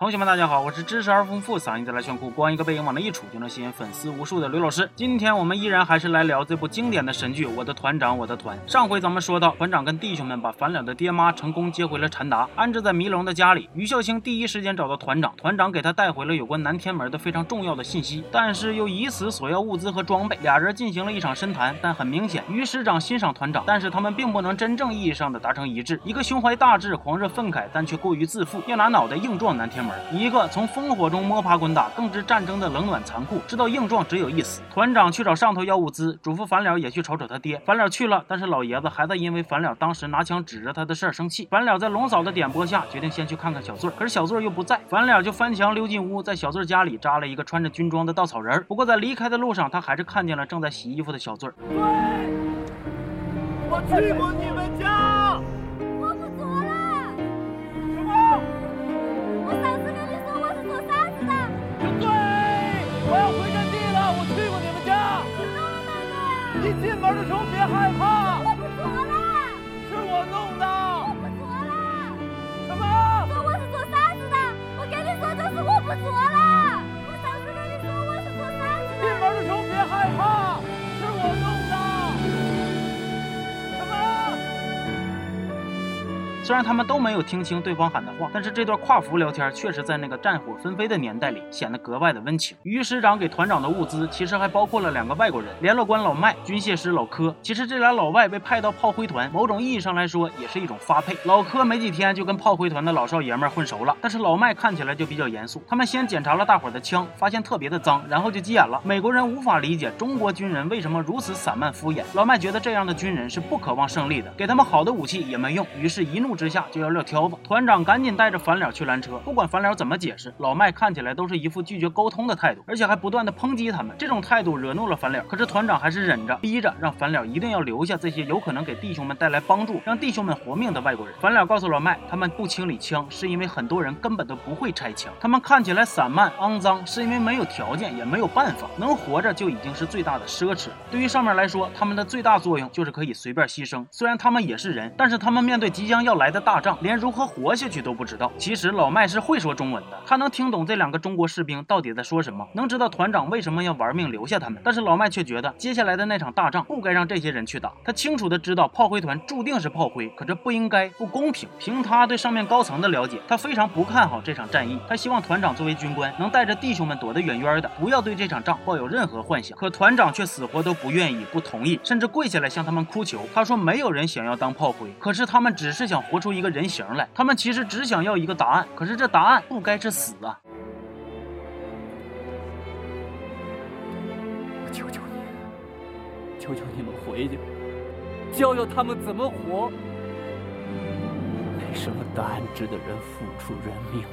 同学们，大家好，我是知识而丰富、嗓音再来炫酷、光一个背影往那一杵就能吸引粉丝无数的刘老师。今天我们依然还是来聊这部经典的神剧《我的团长我的团》。上回咱们说到，团长跟弟兄们把樊了的爹妈成功接回了禅达，安置在迷龙的家里。于孝清第一时间找到团长，团长给他带回了有关南天门的非常重要的信息，但是又以此索要物资和装备。俩人进行了一场深谈，但很明显，于师长欣赏团长，但是他们并不能真正意义上的达成一致。一个胸怀大志、狂热愤慨，但却过于自负，要拿脑袋硬撞南天门。一个从烽火中摸爬滚打，更知战争的冷暖残酷，知道硬撞只有一死。团长去找上头要物资，嘱咐樊了也去瞅瞅他爹。樊了去了，但是老爷子还在因为樊了当时拿枪指着他的事儿生气。樊了在龙嫂的点拨下，决定先去看看小翠儿，可是小翠儿又不在，樊了就翻墙溜进屋，在小翠儿家里扎了一个穿着军装的稻草人。不过在离开的路上，他还是看见了正在洗衣服的小翠儿。我去过你们家。进门的时候别害怕，虽然他们都没有听清对方喊的话，但是这段跨服聊天确实在那个战火纷飞的年代里显得格外的温情。于师长给团长的物资其实还包括了两个外国人，联络官老麦、军械师老柯。其实这俩老外被派到炮灰团，某种意义上来说也是一种发配。老柯没几天就跟炮灰团的老少爷们混熟了，但是老麦看起来就比较严肃。他们先检查了大伙的枪，发现特别的脏，然后就急眼了。美国人无法理解中国军人为什么如此散漫敷衍。老麦觉得这样的军人是不渴望胜利的，给他们好的武器也没用，于是一怒之下就要撂挑子。团长赶紧带着樊了去拦车，不管樊了怎么解释，老麦看起来都是一副拒绝沟通的态度，而且还不断的抨击他们。这种态度惹怒了樊了，可是团长还是忍着，逼着让樊了一定要留下这些有可能给弟兄们带来帮助、让弟兄们活命的外国人。樊了告诉老麦，他们不清理枪是因为很多人根本都不会拆枪，他们看起来散漫肮脏，是因为没有条件也没有办法，能活着就已经是最大的奢侈。对于上面来说，他们的最大作用就是可以随便牺牲。虽然他们也是人，但是他们面对即将要来的大仗，连如何活下去都不知道。其实老麦是会说中文的，他能听懂这两个中国士兵到底在说什么，能知道团长为什么要玩命留下他们。但是老麦却觉得接下来的那场大仗不该让这些人去打。他清楚的知道炮灰团注定是炮灰，可这不应该，不公平。凭他对上面高层的了解，他非常不看好这场战役。他希望团长作为军官能带着弟兄们躲得远远的，不要对这场仗抱有任何幻想。可团长却死活都不愿意，不同意，甚至跪下来向他们哭求。他说没有人想要当炮灰，可是他们只是想活出一个人形来。他们其实只想要一个答案，可是这答案不该是死啊！我求求你，求求你们回去，教教他们怎么活。为什么答案值得人付出人命？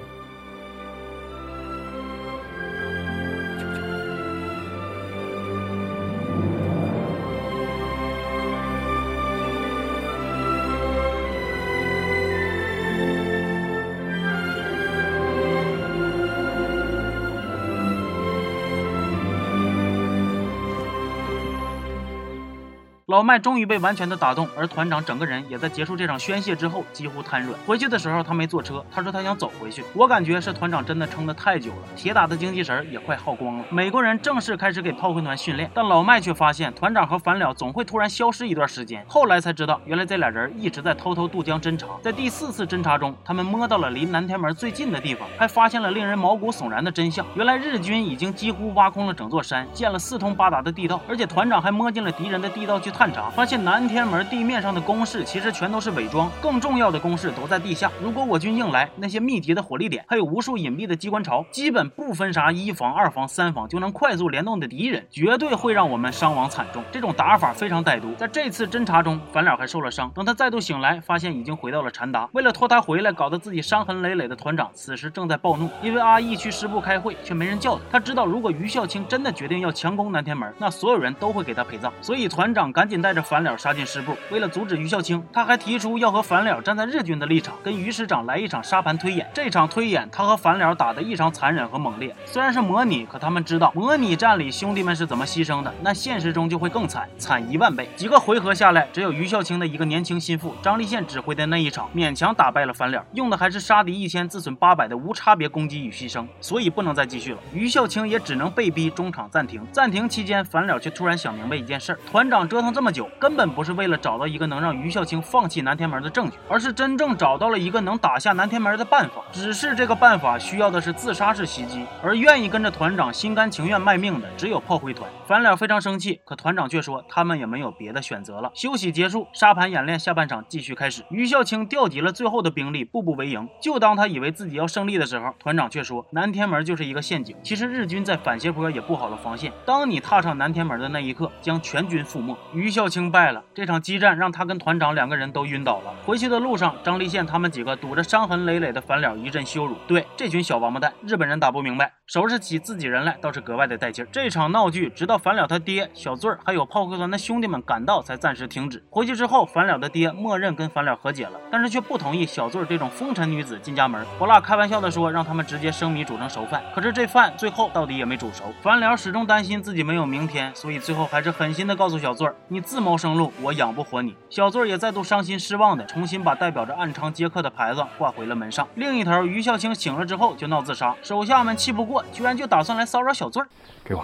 老麦终于被完全的打动，而团长整个人也在结束这场宣泄之后几乎瘫软。回去的时候他没坐车，他说他想走回去。我感觉是团长真的撑得太久了，铁打的精气神也快耗光了。美国人正式开始给炮灰团训练，但老麦却发现团长和反了总会突然消失一段时间。后来才知道，原来这俩人一直在偷偷渡江侦察。在第四次侦察中，他们摸到了离南天门最近的地方，还发现了令人毛骨悚然的真相。原来日军已经几乎挖空了整座山，建了四通八达的地道，而且团长还摸进了敌人的地道去探查，发现南天门地面上的工事其实全都是伪装，更重要的工事都在地下。如果我军硬来，那些密集的火力点，还有无数隐蔽的机关巢，基本不分啥一防、二防、三防就能快速联动的敌人，绝对会让我们伤亡惨重。这种打法非常歹毒。在这次侦查中，樊了还受了伤。等他再度醒来，发现已经回到了禅达。为了拖他回来，搞得自己伤痕累累的团长，此时正在暴怒，因为阿义去师部开会，却没人叫他。他知道，如果于孝清真的决定要强攻南天门，那所有人都会给他陪葬。所以团长赶。紧带着樊了杀进师部。为了阻止于孝清，他还提出要和樊了站在日军的立场，跟于师长来一场沙盘推演。这场推演，他和樊了打得异常残忍和猛烈。虽然是模拟，可他们知道模拟战里兄弟们是怎么牺牲的，那现实中就会更惨，惨一万倍。几个回合下来，只有于孝清的一个年轻心腹张立宪指挥的那一场勉强打败了樊了，用的还是杀敌一千自损八百的无差别攻击与牺牲，所以不能再继续了。于孝清也只能被逼中场暂停。暂停期间，樊了却突然想明白一件事：团长折腾这么久，根本不是为了找到一个能让于孝清放弃南天门的证据，而是真正找到了一个能打下南天门的办法。只是这个办法需要的是自杀式袭击，而愿意跟着团长心甘情愿卖命的只有炮灰团。樊了非常生气，可团长却说他们也没有别的选择了。休息结束，沙盘演练下半场继续开始。于孝清调集了最后的兵力，步步为营。就当他以为自己要胜利的时候，团长却说南天门就是一个陷阱。其实日军在反斜坡也布好了防线，当你踏上南天门的那一刻，将全军覆没。于孝清败了，这场激战让他跟团长两个人都晕倒了。回去的路上，张立宪他们几个堵着伤痕累累的樊了一阵羞辱。对这群小王八蛋，日本人打不明白，收拾起自己人来倒是格外的带劲儿。这场闹剧直到樊了他爹小醉儿还有炮灰团的兄弟们赶到，才暂时停止。回去之后，樊了的爹默认跟樊了和解了，但是却不同意小醉儿这种风尘女子进家门。火辣开玩笑的说，让他们直接生米煮成熟饭。可是这饭最后到底也没煮熟。樊了始终担心自己没有明天，所以最后还是狠心的告诉小醉儿：“你自谋生路，我养不活你。”小翠儿也再度伤心失望的重新把代表着暗娼接客的牌子挂回了门上。另一头，于孝清醒了之后就闹自杀，手下们气不过，居然就打算来骚扰小翠儿。给我。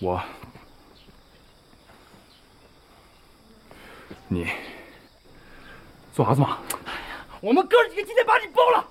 我，你做啥子嘛？我们哥几个今天把你包了。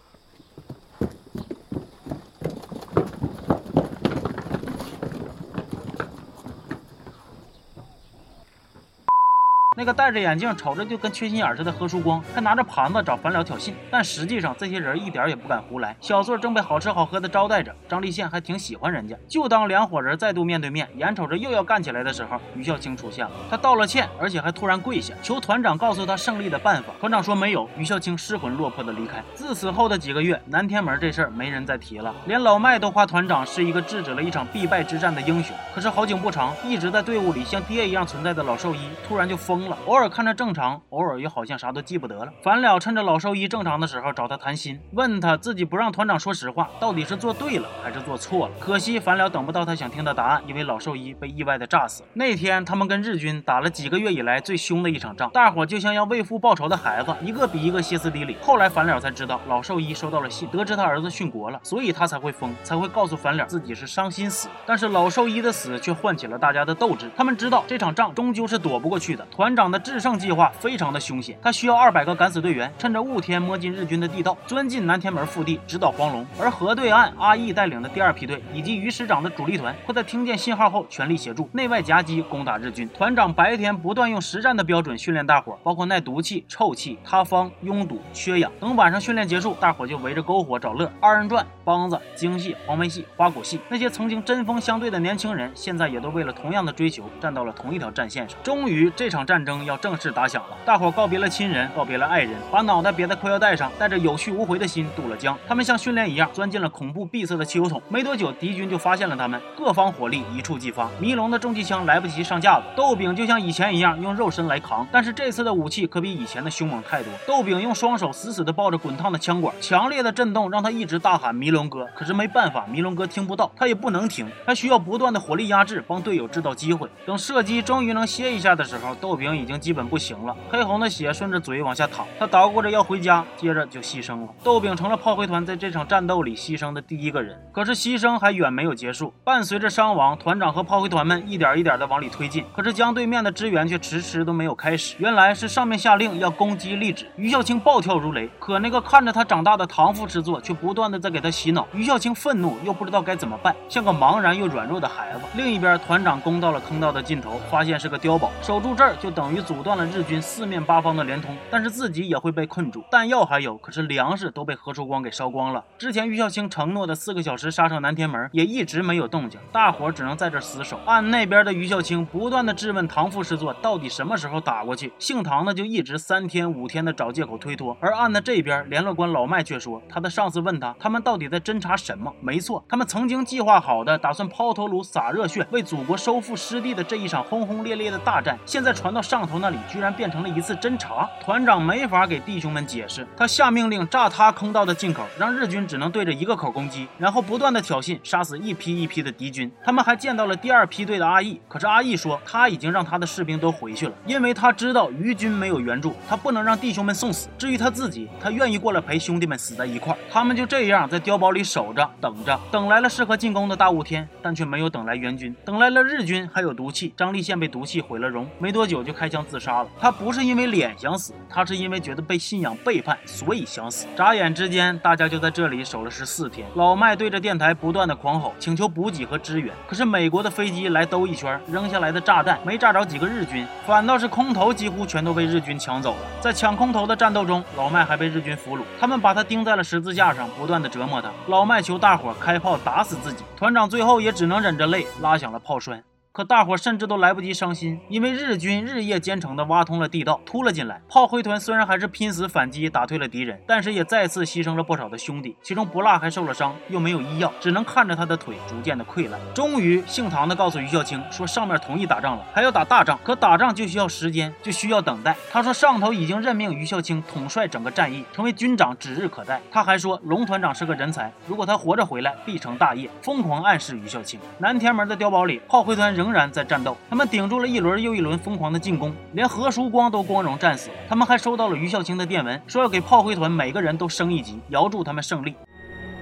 那个戴着眼镜、瞅着就跟缺心眼似的何书光，还拿着盘子找樊了挑衅。但实际上，这些人一点也不敢胡来。小醉正被好吃好喝的招待着，张立宪还挺喜欢人家。就当两伙人再度面对面，眼瞅着又要干起来的时候，于孝清出现了。他道了歉，而且还突然跪下，求团长告诉他胜利的办法。团长说没有。于孝清失魂落魄的离开。自此后的几个月，南天门这事儿没人再提了，连老麦都夸团长是一个制止了一场必败之战的英雄。可是好景不长，一直在队伍里像爹一样存在的老兽医突然就疯了。偶尔看着正常，偶尔又好像啥都记不得了。樊了趁着老兽医正常的时候找他谈心，问他自己不让团长说实话，到底是做对了还是做错了。可惜樊了等不到他想听的答案，因为老兽医被意外的炸死。那天他们跟日军打了几个月以来最凶的一场仗，大伙就像要为父报仇的孩子，一个比一个歇斯底里。后来樊了才知道，老兽医收到了信，得知他儿子殉国了，所以他才会疯，才会告诉樊了自己是伤心死。但是老兽医的死却唤起了大家的斗志，他们知道这场仗终究是躲不过去的。团长长的制胜计划非常的凶险，他需要二百个敢死队员，趁着雾天摸进日军的地道，钻进南天门腹地，直捣黄龙。而河对岸阿义带领的第二批队以及于师长的主力团，会在听见信号后全力协助，内外夹击攻打日军。团长白天不断用实战的标准训练大伙，包括耐毒气、臭气、塌方、拥堵、缺氧。等晚上训练结束，大伙就围着篝火找乐，二人转、梆子、京戏、黄梅戏、花鼓戏。那些曾经针锋相对的年轻人，现在也都为了同样的追求，站到了同一条战线上。终于，这场战争要正式打响了。大伙告别了亲人，告别了爱人，把脑袋别在裤腰带上，带着有去无回的心渡了江。他们像训练一样，钻进了恐怖闭塞的汽油桶。没多久，敌军就发现了他们，各方火力一触即发。迷龙的重机枪来不及上架子，豆饼就像以前一样用肉身来扛，但是这次的武器可比以前的凶猛太多。豆饼用双手死死地抱着滚烫的枪管，强烈的震动让他一直大喊“迷龙哥”。可是没办法，迷龙哥听不到，他也不能停，他需要不断的火力压制，帮队友制造机会。等射击终于能歇一下的时候，豆饼已经基本不行了，黑红的血顺着嘴往下淌，他捣鼓着要回家，接着就牺牲了。豆饼成了炮灰团在这场战斗里牺牲的第一个人。可是牺牲还远没有结束，伴随着伤亡，团长和炮灰团们一点一点的往里推进。可是江对面的支援却迟迟都没有开始。原来是上面下令要攻击立止，于孝清暴跳如雷。可那个看着他长大的堂父之作，却不断的在给他洗脑。于孝清愤怒又不知道该怎么办，像个茫然又软弱的孩子。另一边，团长攻到了坑道的尽头，发现是个碉堡，守住这儿就等。等于阻断了日军四面八方的连通，但是自己也会被困住，弹药还有，可是粮食都被何书光给烧光了。之前于孝清承诺的四个小时杀上南天门也一直没有动静，大伙只能在这死守。岸那边的于孝清不断的质问唐副师座到底什么时候打过去，姓唐的就一直三天五天的找借口推脱，而岸的这边联络官老麦却说，他的上司问他，他们到底在侦查什么？没错，他们曾经计划好的，打算抛头颅洒热血，为祖国收复失地的这一场轰轰烈烈的大战，现在传到上头那里，居然变成了一次侦查。团长没法给弟兄们解释，他下命令炸塌坑道的进口，让日军只能对着一个口攻击，然后不断的挑衅，杀死一批一批的敌军。他们还见到了第二批队的阿义，可是阿义说他已经让他的士兵都回去了，因为他知道余军没有援助，他不能让弟兄们送死。至于他自己，他愿意过来陪兄弟们死在一块。他们就这样在碉堡里守着，等着，等来了适合进攻的大雾天，但却没有等来援军，等来了日军还有毒气。张立宪被毒气毁了容，没多久就开枪自杀了。他不是因为脸想死，他是因为觉得被信仰背叛，所以想死。眨眼之间，大家就在这里守了十四天。老麦对着电台不断的狂吼，请求补给和支援。可是美国的飞机来兜一圈，扔下来的炸弹没炸着几个日军，反倒是空投几乎全都被日军抢走了。在抢空投的战斗中，老麦还被日军俘虏，他们把他钉在了十字架上，不断的折磨他。老麦求大伙开炮打死自己，团长最后也只能忍着泪拉响了炮栓。可大伙甚至都来不及伤心，因为日军日夜兼程的挖通了地道，突了进来。炮灰团虽然还是拼死反击，打退了敌人，但是也再次牺牲了不少的兄弟，其中不辣还受了伤，又没有医药，只能看着他的腿逐渐的溃烂。终于，姓唐的告诉于孝清说，上面同意打仗了，还要打大仗，可打仗就需要时间，就需要等待。他说上头已经任命于孝清统帅整个战役，成为军长指日可待。他还说龙团长是个人才，如果他活着回来，必成大业，疯狂暗示于孝清。南天门的碉堡里，炮灰团。仍然在战斗，他们顶住了一轮又一轮疯狂的进攻，连何叔光都光荣战死。他们还收到了于孝清的电文，说要给炮灰团每个人都升一级，遥祝他们胜利。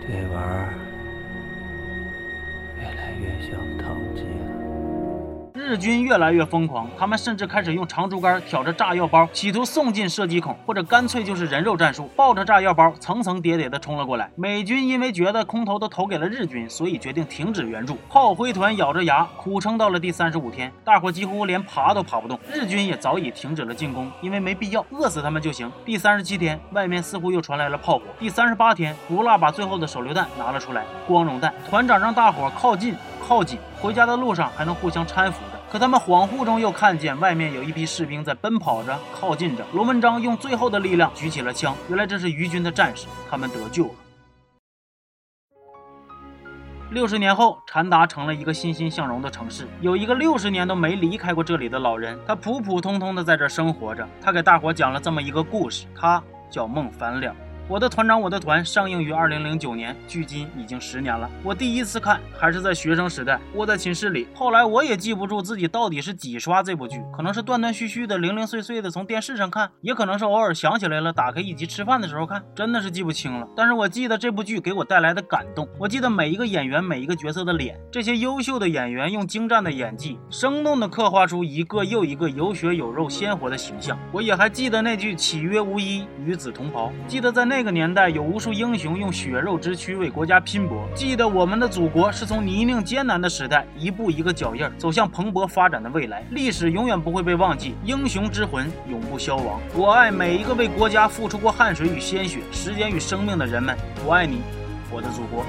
这玩意儿日军越来越疯狂，他们甚至开始用长竹竿挑着炸药包，企图送进射击孔，或者干脆就是人肉战术，抱着炸药包层层叠叠的冲了过来。美军因为觉得空投都投给了日军，所以决定停止援助。炮灰团咬着牙苦撑到了第三十五天，大伙几乎连爬都爬不动。日军也早已停止了进攻，因为没必要，饿死他们就行。第三十七天，外面似乎又传来了炮火。第三十八天，胡辣把最后的手榴弹拿了出来，光荣弹。团长让大伙靠近、靠紧，回家的路上还能互相搀扶。可他们恍惚中又看见外面有一批士兵在奔跑着、靠近着。罗文章用最后的力量举起了枪，原来这是余军的战士，他们得救了。六十年后，禅达成了一个欣欣向荣的城市。有一个六十年都没离开过这里的老人，他普普通通的在这生活着。他给大伙讲了这么一个故事，他叫孟凡了。我的团长，我的团上映于二零零九年，距今已经十年了。我第一次看还是在学生时代，窝在寝室里。后来我也记不住自己到底是几刷这部剧，可能是断断续续的、零零碎碎的从电视上看，也可能是偶尔想起来了打开一集吃饭的时候看，真的是记不清了。但是我记得这部剧给我带来的感动，我记得每一个演员、每一个角色的脸，这些优秀的演员用精湛的演技，生动的刻画出一个又一个有血有肉、鲜活的形象。我也还记得那句“岂曰无衣，与子同袍”，记得在那。那个年代有无数英雄用血肉之躯为国家拼搏。记得我们的祖国是从泥泞艰难的时代一步一个脚印走向蓬勃发展的未来。历史永远不会被忘记，英雄之魂永不消亡。我爱每一个为国家付出过汗水与鲜血、时间与生命的人们。我爱你，我的祖国。